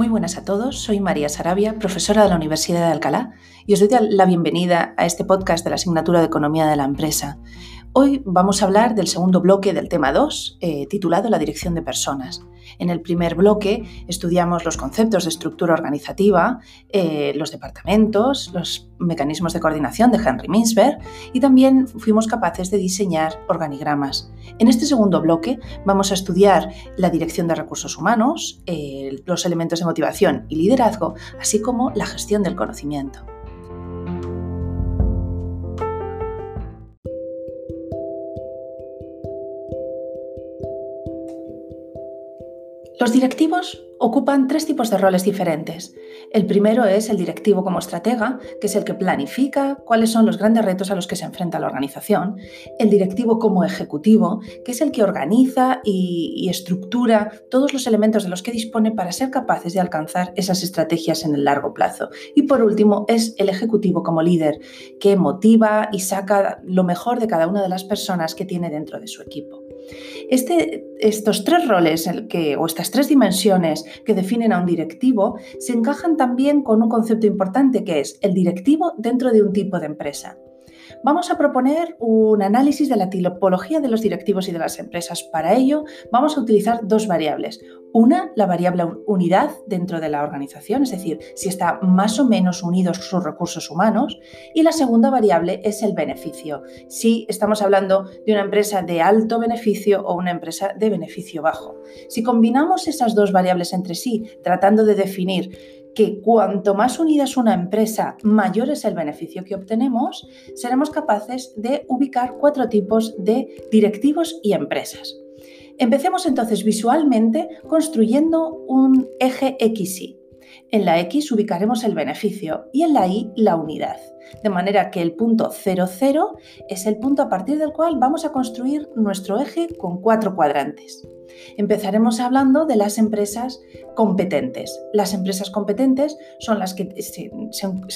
Muy buenas a todos, soy María Sarabia, profesora de la Universidad de Alcalá, y os doy la bienvenida a este podcast de la asignatura de Economía de la Empresa. Hoy vamos a hablar del segundo bloque del tema 2, eh, titulado La dirección de personas. En el primer bloque estudiamos los conceptos de estructura organizativa, eh, los departamentos, los mecanismos de coordinación de Henry Mintzberg y también fuimos capaces de diseñar organigramas. En este segundo bloque vamos a estudiar la dirección de recursos humanos, eh, los elementos de motivación y liderazgo, así como la gestión del conocimiento. Los directivos ocupan tres tipos de roles diferentes. El primero es el directivo como estratega, que es el que planifica cuáles son los grandes retos a los que se enfrenta la organización. El directivo como ejecutivo, que es el que organiza y, estructura todos los elementos de los que dispone para ser capaces de alcanzar esas estrategias en el largo plazo. Y por último es el ejecutivo como líder, que motiva y saca lo mejor de cada una de las personas que tiene dentro de su equipo. Este, estos tres roles o estas tres dimensiones que definen a un directivo se encajan también con un concepto importante que es el directivo dentro de un tipo de empresa vamos a proponer un análisis de la tipología de los directivos y de las empresas. Para ello, vamos a utilizar dos variables. Una, la variable unidad dentro de la organización, es decir, si está más o menos unidos sus recursos humanos. Y la segunda variable es el beneficio, si estamos hablando de una empresa de alto beneficio o una empresa de beneficio bajo. Si combinamos esas dos variables entre sí, tratando de definir que cuanto más unida es una empresa, mayor es el beneficio que obtenemos, seremos capaces de ubicar cuatro tipos de directivos y empresas. Empecemos entonces visualmente construyendo un eje XY. En la X ubicaremos el beneficio y en la Y la unidad. De manera que el punto 00 es el punto a partir del cual vamos a construir nuestro eje con cuatro cuadrantes. Empezaremos hablando de las empresas competentes. Las empresas competentes son las que se,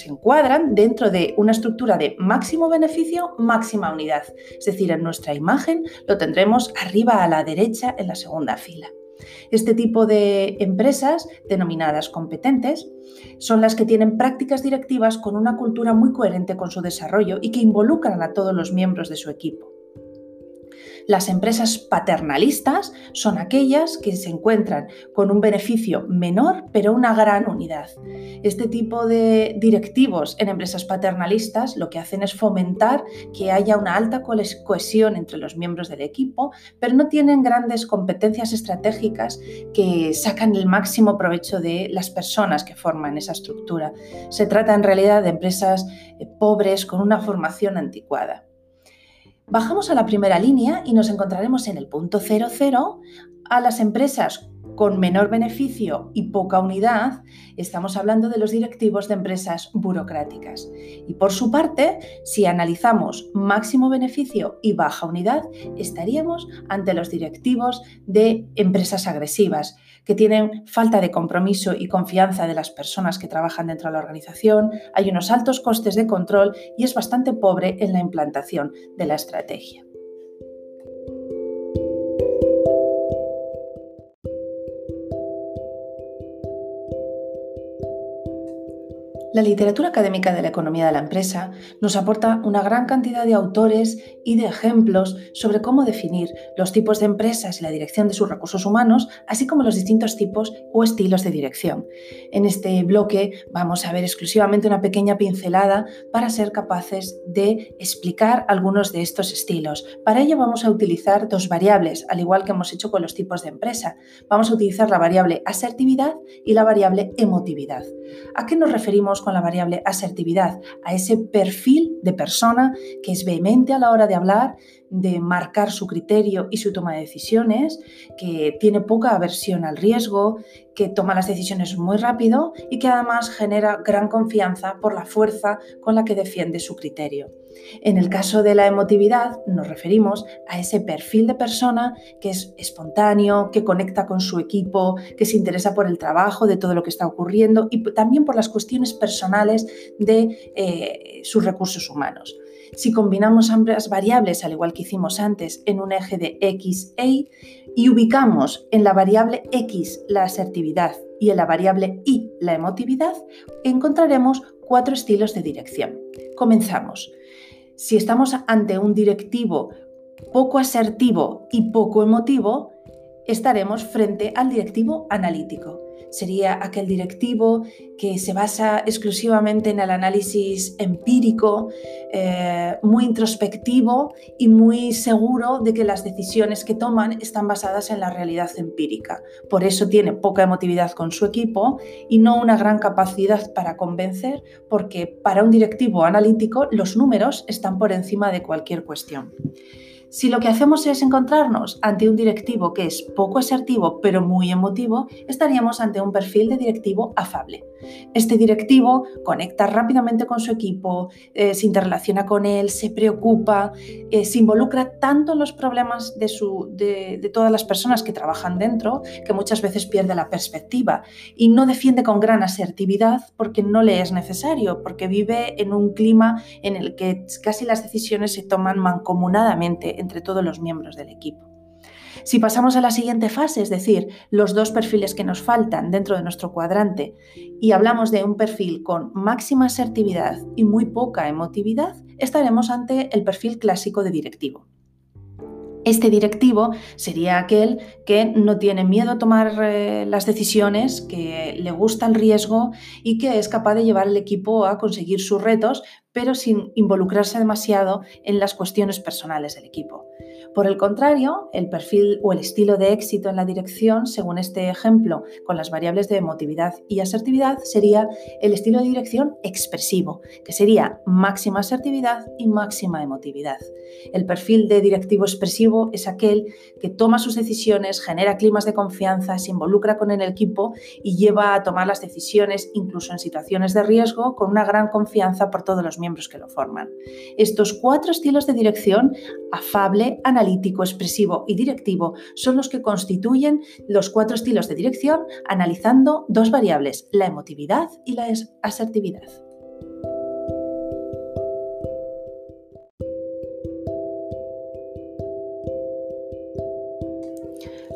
encuadran dentro de una estructura de máximo beneficio, máxima unidad. Es decir, en nuestra imagen lo tendremos arriba a la derecha en la segunda fila. Este tipo de empresas, denominadas competentes, son las que tienen prácticas directivas con una cultura muy coherente con su desarrollo y que involucran a todos los miembros de su equipo. Las empresas paternalistas son aquellas que se encuentran con un beneficio menor pero una gran unidad. Este tipo de directivos en empresas paternalistas lo que hacen es fomentar que haya una alta cohesión entre los miembros del equipo, pero no tienen grandes competencias estratégicas que sacan el máximo provecho de las personas que forman esa estructura. Se trata en realidad de empresas eh, pobres con una formación anticuada. Bajamos a la primera línea y nos encontraremos en el punto 00 a las empresas con menor beneficio y poca unidad, estamos hablando de los directivos de empresas burocráticas. Y por su parte, si analizamos máximo beneficio y baja unidad, estaríamos ante los directivos de empresas agresivas, que tienen falta de compromiso y confianza de las personas que trabajan dentro de la organización, hay unos altos costes de control y es bastante pobre en la implantación de la estrategia. La literatura académica de la economía de la empresa nos aporta una gran cantidad de autores y de ejemplos sobre cómo definir los tipos de empresas y la dirección de sus recursos humanos, así como los distintos tipos o estilos de dirección. En este bloque vamos a ver exclusivamente una pequeña pincelada para ser capaces de explicar algunos de estos estilos. Para ello vamos a utilizar dos variables, al igual que hemos hecho con los tipos de empresa. Vamos a utilizar la variable asertividad y la variable emotividad. ¿A qué nos referimos con la variable asertividad, a ese perfil de persona que es vehemente a la hora de hablar, de marcar su criterio y su toma de decisiones, que tiene poca aversión al riesgo, que toma las decisiones muy rápido y que además genera gran confianza por la fuerza con la que defiende su criterio. En el caso de la emotividad nos referimos a ese perfil de persona que es espontáneo, que conecta con su equipo, que se interesa por el trabajo, de todo lo que está ocurriendo y también por las cuestiones personales de eh, sus recursos humanos. Si combinamos ambas variables, al igual que hicimos antes, en un eje de X e Y y ubicamos en la variable X la asertividad y en la variable Y la emotividad, encontraremos cuatro estilos de dirección. Comenzamos. Si estamos ante un directivo poco asertivo y poco emotivo, estaremos frente al directivo analítico sería aquel directivo que se basa exclusivamente en el análisis empírico, eh, muy introspectivo y muy seguro de que las decisiones que toman están basadas en la realidad empírica. Por eso tiene poca emotividad con su equipo y no una gran capacidad para convencer, porque para un directivo analítico los números están por encima de cualquier cuestión. Si lo que hacemos es encontrarnos ante un directivo que es poco asertivo pero muy emotivo, estaríamos ante un perfil de directivo afable. Este directivo conecta rápidamente con su equipo, eh, se interrelaciona con él, se preocupa, eh, se involucra tanto en los problemas de, de todas las personas que trabajan dentro que muchas veces pierde la perspectiva y no defiende con gran asertividad porque no le es necesario, porque vive en un clima en el que casi las decisiones se toman mancomunadamente entre todos los miembros del equipo. Si pasamos a la siguiente fase, es decir, los dos perfiles que nos faltan dentro de nuestro cuadrante, y hablamos de un perfil con máxima asertividad y muy poca emotividad, estaremos ante el perfil clásico de directivo. Este directivo sería aquel que no tiene miedo a tomar eh, las decisiones, que le gusta el riesgo y que es capaz de llevar al equipo a conseguir sus retos, pero sin involucrarse demasiado en las cuestiones personales del equipo. Por el contrario, el perfil o el estilo de éxito en la dirección, según este ejemplo, con las variables de emotividad y asertividad, sería el estilo de dirección expresivo, que sería máxima asertividad y máxima emotividad. El perfil de directivo expresivo es aquel que toma sus decisiones, genera climas de confianza, se involucra con el equipo y lleva a tomar las decisiones, incluso en situaciones de riesgo, con una gran confianza por todos los miembros que lo forman. Estos cuatro estilos de dirección, afable, analítico, expresivo y directivo, son los que constituyen los cuatro estilos de dirección analizando dos variables, la emotividad y la asertividad.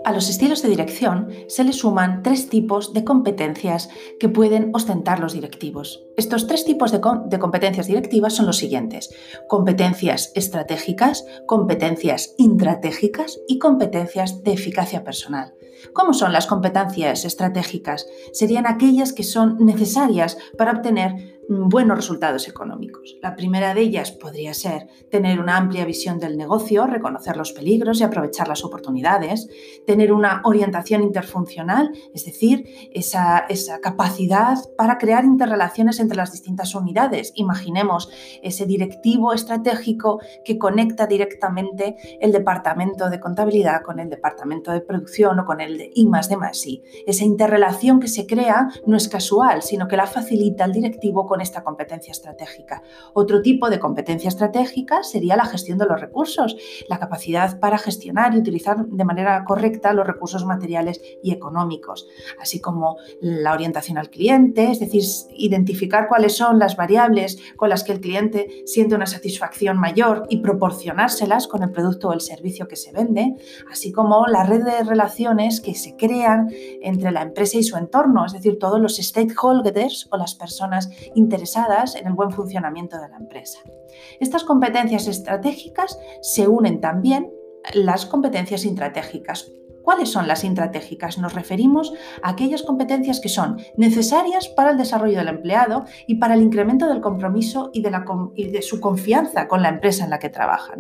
A los estilos de dirección se le suman tres tipos de competencias que pueden ostentar los directivos. Estos tres tipos de, competencias directivas son los siguientes. Competencias estratégicas, competencias intratégicas y competencias de eficacia personal. ¿Cómo son las competencias estratégicas? Serían aquellas que son necesarias para obtener buenos resultados económicos. La primera de ellas podría ser tener una amplia visión del negocio, reconocer los peligros y aprovechar las oportunidades, tener una orientación interfuncional, es decir, esa, esa capacidad para crear interrelaciones entre las distintas unidades. Imaginemos ese directivo estratégico que conecta directamente el departamento de contabilidad con el departamento de producción o con el de I más de Esa interrelación que se crea no es casual, sino que la facilita el directivo con esta competencia estratégica. Otro tipo de competencia estratégica sería la gestión de los recursos, la capacidad para gestionar y utilizar de manera correcta los recursos materiales y económicos, así como la orientación al cliente, es decir, identificar cuáles son las variables con las que el cliente siente una satisfacción mayor y proporcionárselas con el producto o el servicio que se vende, así como la red de relaciones que se crean entre la empresa y su entorno, es decir, todos los stakeholders o las personas interesadas en el buen funcionamiento de la empresa. Estas competencias estratégicas se unen también las competencias intratégicas ¿Cuáles son las intratégicas? Nos referimos a aquellas competencias que son necesarias para el desarrollo del empleado y para el incremento del compromiso y de, su confianza con la empresa en la que trabaja.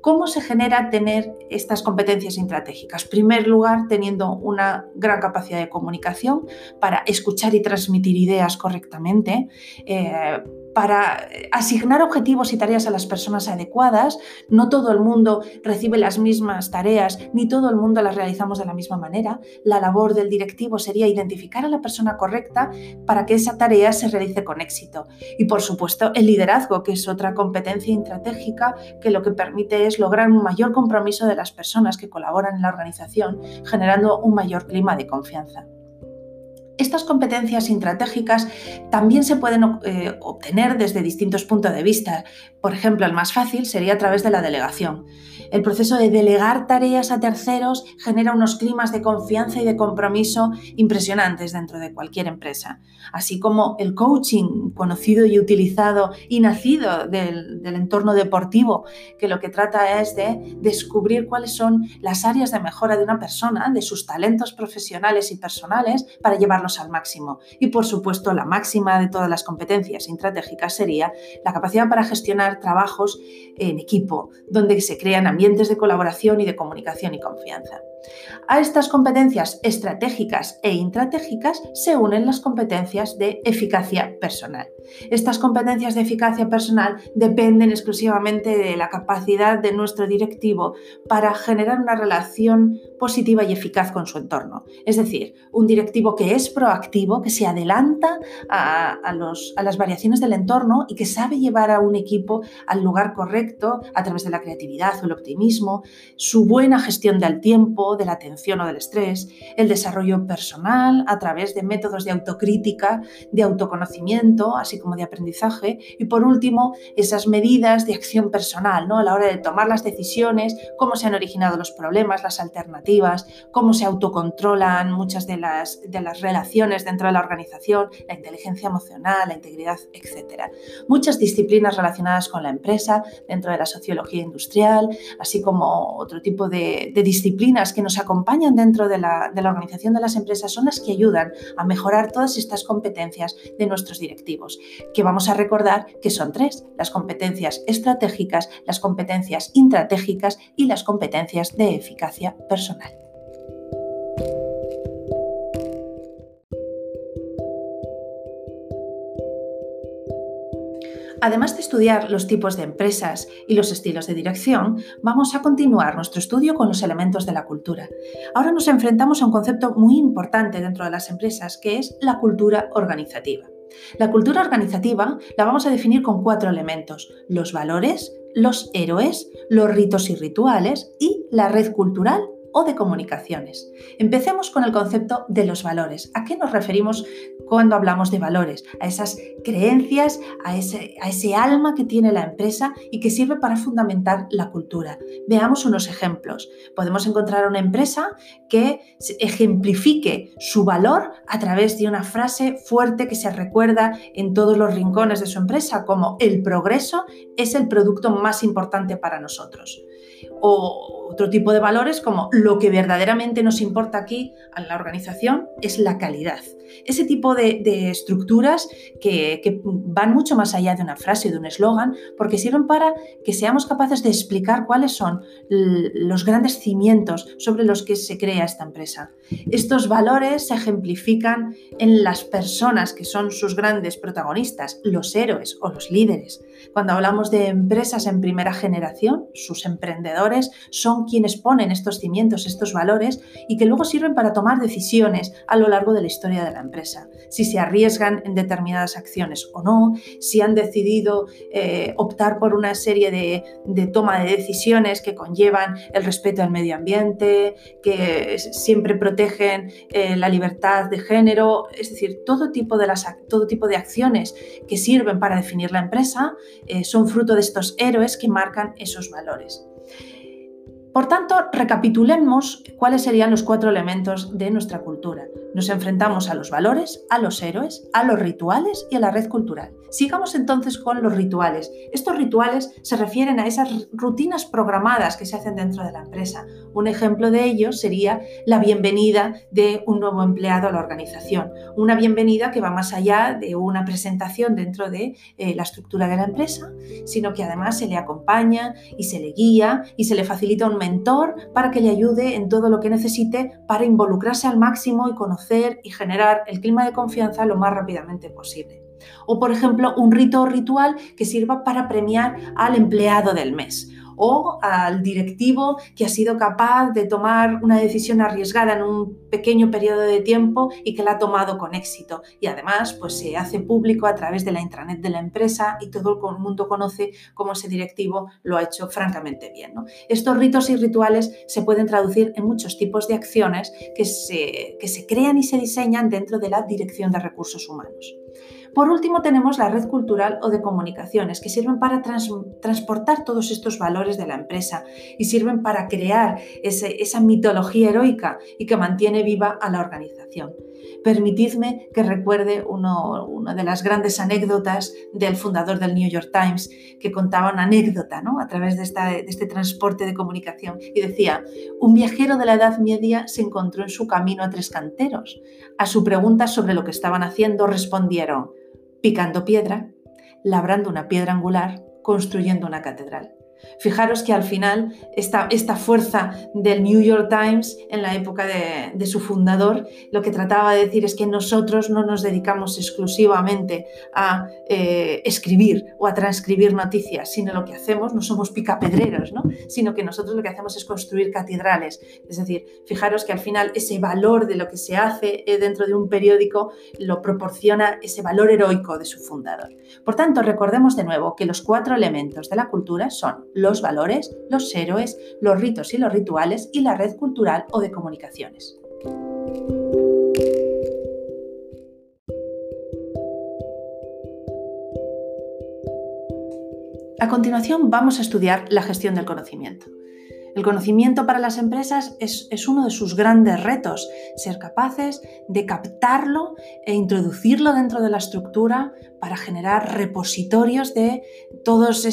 ¿Cómo se genera tener estas competencias intratégicas? En primer lugar, teniendo una gran capacidad de comunicación para escuchar y transmitir ideas correctamente. Eh, para asignar objetivos y tareas a las personas adecuadas. No todo el mundo recibe las mismas tareas, ni todo el mundo las realizamos de la misma manera. La labor del directivo sería identificar a la persona correcta para que esa tarea se realice con éxito. Y por supuesto, el liderazgo, que es otra competencia estratégica que lo que permite es lograr un mayor compromiso de las personas que colaboran en la organización, generando un mayor clima de confianza. Estas competencias intratégicas también se pueden eh, obtener desde distintos puntos de vista. Por ejemplo, el más fácil sería a través de la delegación. El proceso de delegar tareas a terceros genera unos climas de confianza y de compromiso impresionantes dentro de cualquier empresa, así como el coaching conocido y utilizado y nacido del, entorno deportivo, que lo que trata es de descubrir cuáles son las áreas de mejora de una persona, de sus talentos profesionales y personales, para llevarlos al máximo. Y por supuesto, la máxima de todas las competencias intratégicas sería la capacidad para gestionar trabajos en equipo, donde se crean ambientes de colaboración y de comunicación y confianza. A estas competencias estratégicas e intratégicas se unen las competencias de eficacia personal. Estas competencias de eficacia personal dependen exclusivamente de la capacidad de nuestro directivo para generar una relación positiva y eficaz con su entorno. Es decir, un directivo que es proactivo, que se adelanta a, las variaciones del entorno y que sabe llevar a un equipo al lugar correcto a través de la creatividad o el su buena gestión del tiempo, de la atención o del estrés, el desarrollo personal a través de métodos de autocrítica, de autoconocimiento, así como de aprendizaje, y por último, esas medidas de acción personal, ¿no? a la hora de tomar las decisiones, cómo se han originado los problemas, las alternativas, cómo se autocontrolan muchas de las, de las relaciones dentro de la organización, la inteligencia emocional, la integridad, etc. Muchas disciplinas relacionadas con la empresa dentro de la sociología industrial, así como otro tipo de, disciplinas que nos acompañan dentro de la, de la organización de las empresas son las que ayudan a mejorar todas estas competencias de nuestros directivos, que vamos a recordar que son tres, las competencias estratégicas, las competencias intratégicas y las competencias de eficacia personal. Además de estudiar los tipos de empresas y los estilos de dirección, vamos a continuar nuestro estudio con los elementos de la cultura. Ahora nos enfrentamos a un concepto muy importante dentro de las empresas, que es la cultura organizativa. La cultura organizativa la vamos a definir con cuatro elementos, los valores, los héroes, los ritos y rituales y la red cultural o de comunicaciones. Empecemos con el concepto de los valores. ¿A qué nos referimos cuando hablamos de valores? A esas creencias, a ese, alma que tiene la empresa y que sirve para fundamentar la cultura. Veamos unos ejemplos. Podemos encontrar una empresa que ejemplifique su valor a través de una frase fuerte que se recuerda en todos los rincones de su empresa, como el progreso es el producto más importante para nosotros o otro tipo de valores como lo que verdaderamente nos importa aquí a la organización es la calidad. Ese tipo de, estructuras que, que, van mucho más allá de una frase o de un eslogan porque sirven para que seamos capaces de explicar cuáles son los grandes cimientos sobre los que se crea esta empresa. Estos valores se ejemplifican en las personas que son sus grandes protagonistas, los héroes o los líderes. Cuando hablamos de empresas en primera generación, sus emprendedores son quienes ponen estos cimientos, estos valores y que luego sirven para tomar decisiones a lo largo de la historia de la empresa. Si se arriesgan en determinadas acciones o no, si han decidido eh, optar por una serie de, toma de decisiones que conllevan el respeto al medio ambiente, que siempre protegen eh, la libertad de género, es decir, todo tipo de, todo tipo de acciones que sirven para definir la empresa eh, son fruto de estos héroes que marcan esos valores. Por tanto, recapitulemos cuáles serían los cuatro elementos de nuestra cultura. Nos enfrentamos a los valores, a los héroes, a los rituales y a la red cultural. Sigamos entonces con los rituales. Estos rituales se refieren a esas rutinas programadas que se hacen dentro de la empresa. Un ejemplo de ello sería la bienvenida de un nuevo empleado a la organización. Una bienvenida que va más allá de una presentación dentro de eh, la estructura de la empresa, sino que además se le acompaña y se le guía y se le facilita un mentor para que le ayude en todo lo que necesite para involucrarse al máximo y conocer y generar el clima de confianza lo más rápidamente posible. O, por ejemplo, un rito o ritual que sirva para premiar al empleado del mes o al directivo que ha sido capaz de tomar una decisión arriesgada en un pequeño periodo de tiempo y que la ha tomado con éxito. Y además, pues se hace público a través de la intranet de la empresa y todo el mundo conoce cómo ese directivo lo ha hecho francamente bien. Estos ritos y rituales se pueden traducir en muchos tipos de acciones que se, que se crean y se diseñan dentro de la dirección de recursos humanos. Por último, tenemos la red cultural o de comunicaciones, que sirven para transportar todos estos valores de la empresa y sirven para crear esa mitología heroica y que mantiene viva a la organización. Permitidme que recuerde una de las grandes anécdotas del fundador del New York Times, que contaba una anécdota ¿no? a través de, de este transporte de comunicación y decía, un viajero de la Edad Media se encontró en su camino a tres canteros. A su pregunta sobre lo que estaban haciendo respondieron, picando piedra, labrando una piedra angular, construyendo una catedral. Fijaros que al final esta, esta fuerza del New York Times en la época de, su fundador lo que trataba de decir es que nosotros no nos dedicamos exclusivamente a eh, escribir o a transcribir noticias, sino lo que hacemos no somos picapedreros, ¿no? sino que nosotros lo que hacemos es construir catedrales. Es decir, fijaros que al final ese valor de lo que se hace eh, dentro de un periódico lo proporciona ese valor heroico de su fundador. Por tanto, recordemos de nuevo que los cuatro elementos de la cultura son los valores, los héroes, los ritos y los rituales y la red cultural o de comunicaciones. A continuación vamos a estudiar la gestión del conocimiento. El conocimiento para las empresas es, uno de sus grandes retos, ser capaces de captarlo e introducirlo dentro de la estructura para generar repositorios de todos,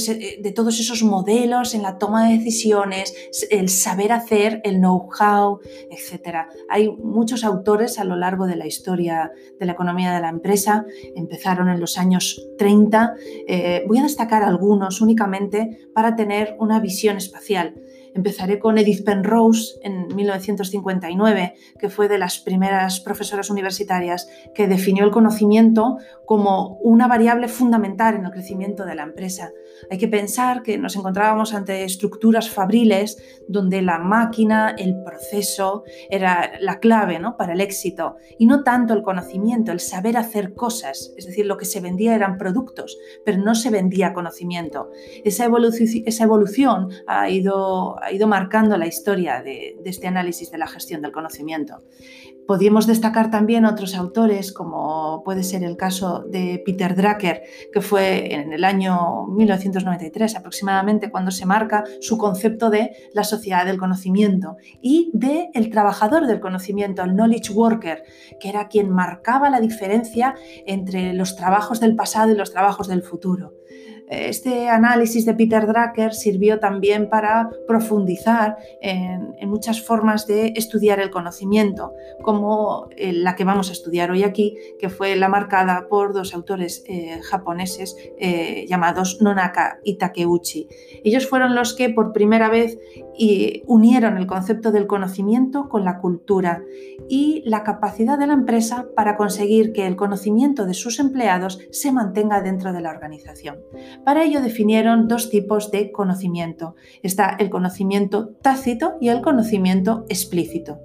todos esos modelos en la toma de decisiones, el saber hacer, el know-how, etc. Hay muchos autores a lo largo de la historia de la economía de la empresa, empezaron en los años 30. Eh, voy a destacar algunos únicamente para tener una visión espacial. Empezaré con Edith Penrose en 1959, que fue de las primeras profesoras universitarias que definió el conocimiento como una variable fundamental en el crecimiento de la empresa. Hay que pensar que nos encontrábamos ante estructuras fabriles donde la máquina, el proceso, era la clave ¿no? para el éxito y no tanto el conocimiento, el saber hacer cosas. Es decir, lo que se vendía eran productos, pero no se vendía conocimiento. Esa, esa evolución ha ido, ha ido marcando la historia de, este análisis de la gestión del conocimiento. Podríamos destacar también otros autores, como puede ser el caso de Peter Drucker, que fue en el año 1993 aproximadamente cuando se marca su concepto de la sociedad del conocimiento y de el trabajador del conocimiento, el knowledge worker, que era quien marcaba la diferencia entre los trabajos del pasado y los trabajos del futuro. Este análisis de Peter Drucker sirvió también para profundizar en, muchas formas de estudiar el conocimiento, como eh, la que vamos a estudiar hoy aquí, que fue la marcada por dos autores eh, japoneses eh, llamados Nonaka y Takeuchi. Ellos fueron los que por primera vez unieron el concepto del conocimiento con la cultura y la capacidad de la empresa para conseguir que el conocimiento de sus empleados se mantenga dentro de la organización. Para ello definieron dos tipos de conocimiento. Está el conocimiento tácito y el conocimiento explícito.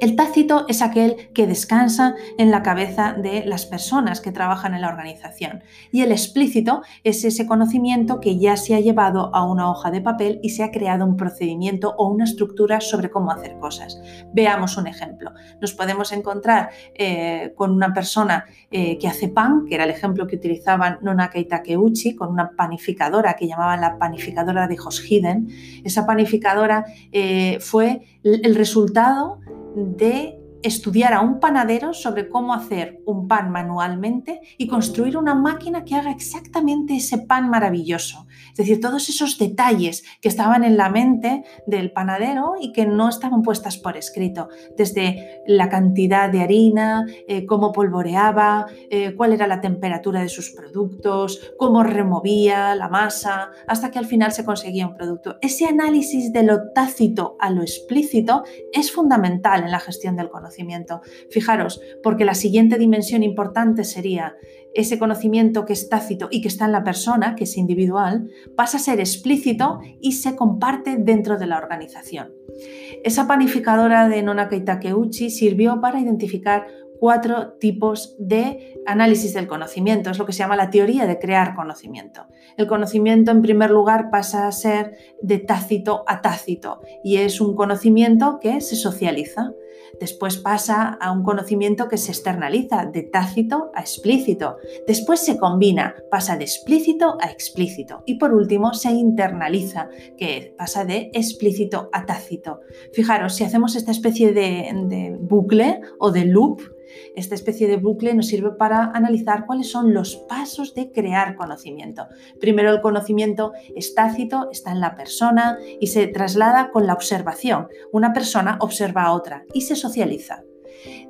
El tácito es aquel que descansa en la cabeza de las personas que trabajan en la organización y el explícito es ese conocimiento que ya se ha llevado a una hoja de papel y se ha creado un procedimiento o una estructura sobre cómo hacer cosas. Veamos un ejemplo. Nos podemos encontrar eh, con una persona eh, que hace pan, que era el ejemplo que utilizaban Nonaka y Takeuchi, con una panificadora que llamaban la panificadora de Hoshiden. Esa panificadora eh, fue el resultado de estudiar a un panadero sobre cómo hacer un pan manualmente y construir una máquina que haga exactamente ese pan maravilloso. Es decir, todos esos detalles que estaban en la mente del panadero y que no estaban puestas por escrito, desde la cantidad de harina, eh, cómo polvoreaba, eh, cuál era la temperatura de sus productos, cómo removía la masa, hasta que al final se conseguía un producto. Ese análisis de lo tácito a lo explícito es fundamental en la gestión del conocimiento conocimiento. Fijaros, porque la siguiente dimensión importante sería ese conocimiento que es tácito y que está en la persona, que es individual, pasa a ser explícito y se comparte dentro de la organización. Esa panificadora de Nonaka Takeuchi sirvió para identificar cuatro tipos de análisis del conocimiento. Es lo que se llama la teoría de crear conocimiento. El conocimiento, en primer lugar, pasa a ser de tácito a tácito y es un conocimiento que se socializa. Después pasa a un conocimiento que se externaliza de tácito a explícito. Después se combina, pasa de explícito a explícito. Y por último se internaliza, que pasa de explícito a tácito. Fijaros, si hacemos esta especie de, bucle o de loop, esta especie de bucle nos sirve para analizar cuáles son los pasos de crear conocimiento. Primero el conocimiento es tácito, está en la persona y se traslada con la observación. Una persona observa a otra y se socializa.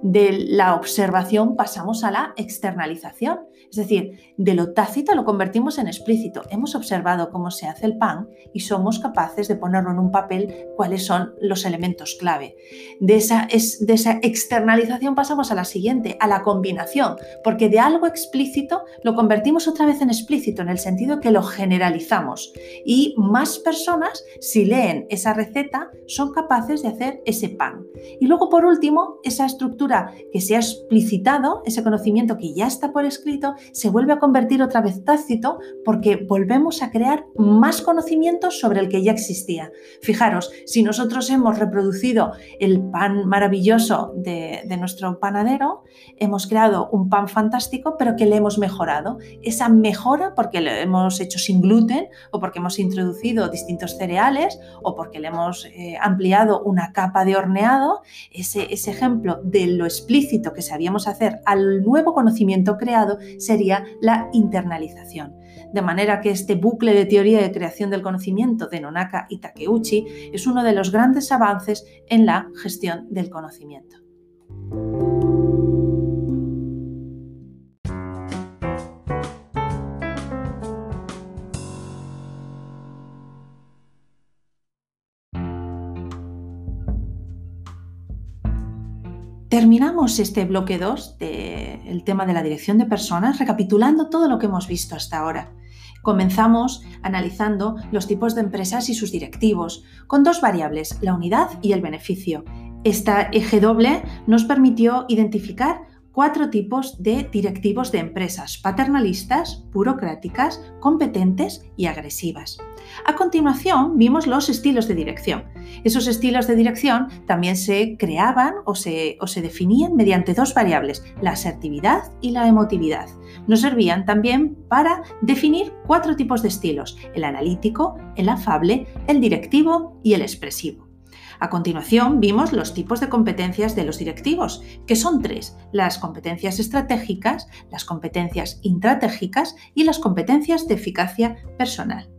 De la observación pasamos a la externalización, es decir, de lo tácito lo convertimos en explícito. Hemos observado cómo se hace el pan y somos capaces de ponerlo en un papel cuáles son los elementos clave. De esa, de esa externalización pasamos a la siguiente, a la combinación, porque de algo explícito lo convertimos otra vez en explícito, en el sentido que lo generalizamos. Y más personas, si leen esa receta, son capaces de hacer ese pan. Y luego, por último, esa estructura que se ha explicitado, ese conocimiento que ya está por escrito, se vuelve a convertir otra vez tácito porque volvemos a crear más conocimiento sobre el que ya existía. Fijaros, si nosotros hemos reproducido el pan maravilloso de, nuestro panadero, hemos creado un pan fantástico, pero que le hemos mejorado. Esa mejora porque lo hemos hecho sin gluten o porque hemos introducido distintos cereales o porque le hemos eh, ampliado una capa de horneado, ese, ejemplo de lo explícito que sabíamos hacer al nuevo conocimiento creado sería la internalización. De manera que este bucle de teoría de creación del conocimiento de Nonaka y Takeuchi es uno de los grandes avances en la gestión del conocimiento. Terminamos este bloque 2 del tema de la dirección de personas recapitulando todo lo que hemos visto hasta ahora. Comenzamos analizando los tipos de empresas y sus directivos, con dos variables, la unidad y el beneficio. Esta eje doble nos permitió identificar cuatro tipos de directivos de empresas, paternalistas, burocráticas, competentes y agresivas. A continuación vimos los estilos de dirección. Esos estilos de dirección también se creaban o se, o se definían mediante dos variables, la asertividad y la emotividad. Nos servían también para definir cuatro tipos de estilos, el analítico, el afable, el directivo y el expresivo. A continuación vimos los tipos de competencias de los directivos, que son tres, las competencias estratégicas, las competencias intratégicas y las competencias de eficacia personal.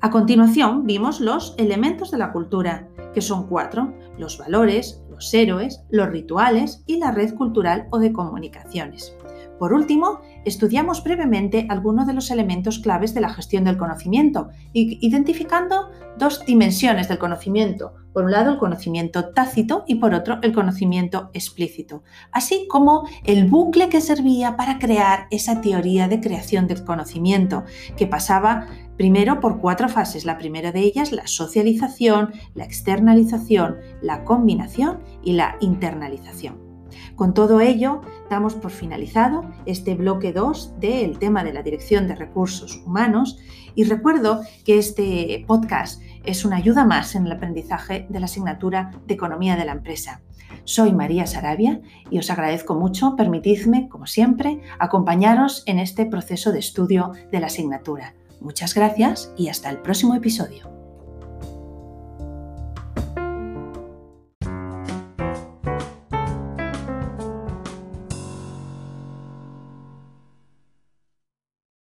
A continuación vimos los elementos de la cultura, que son cuatro, los valores, los héroes, los rituales y la red cultural o de comunicaciones. Por último, estudiamos brevemente algunos de los elementos claves de la gestión del conocimiento, identificando dos dimensiones del conocimiento. Por un lado, el conocimiento tácito y por otro, el conocimiento explícito, así como el bucle que servía para crear esa teoría de creación del conocimiento, que pasaba primero por cuatro fases. La primera de ellas, la socialización, la externalización, la combinación y la internalización. Con todo ello, damos por finalizado este bloque 2 del tema de la dirección de recursos humanos y recuerdo que este podcast es una ayuda más en el aprendizaje de la asignatura de Economía de la Empresa. Soy María Sarabia y os agradezco mucho, permitidme, como siempre, acompañaros en este proceso de estudio de la asignatura. Muchas gracias y hasta el próximo episodio.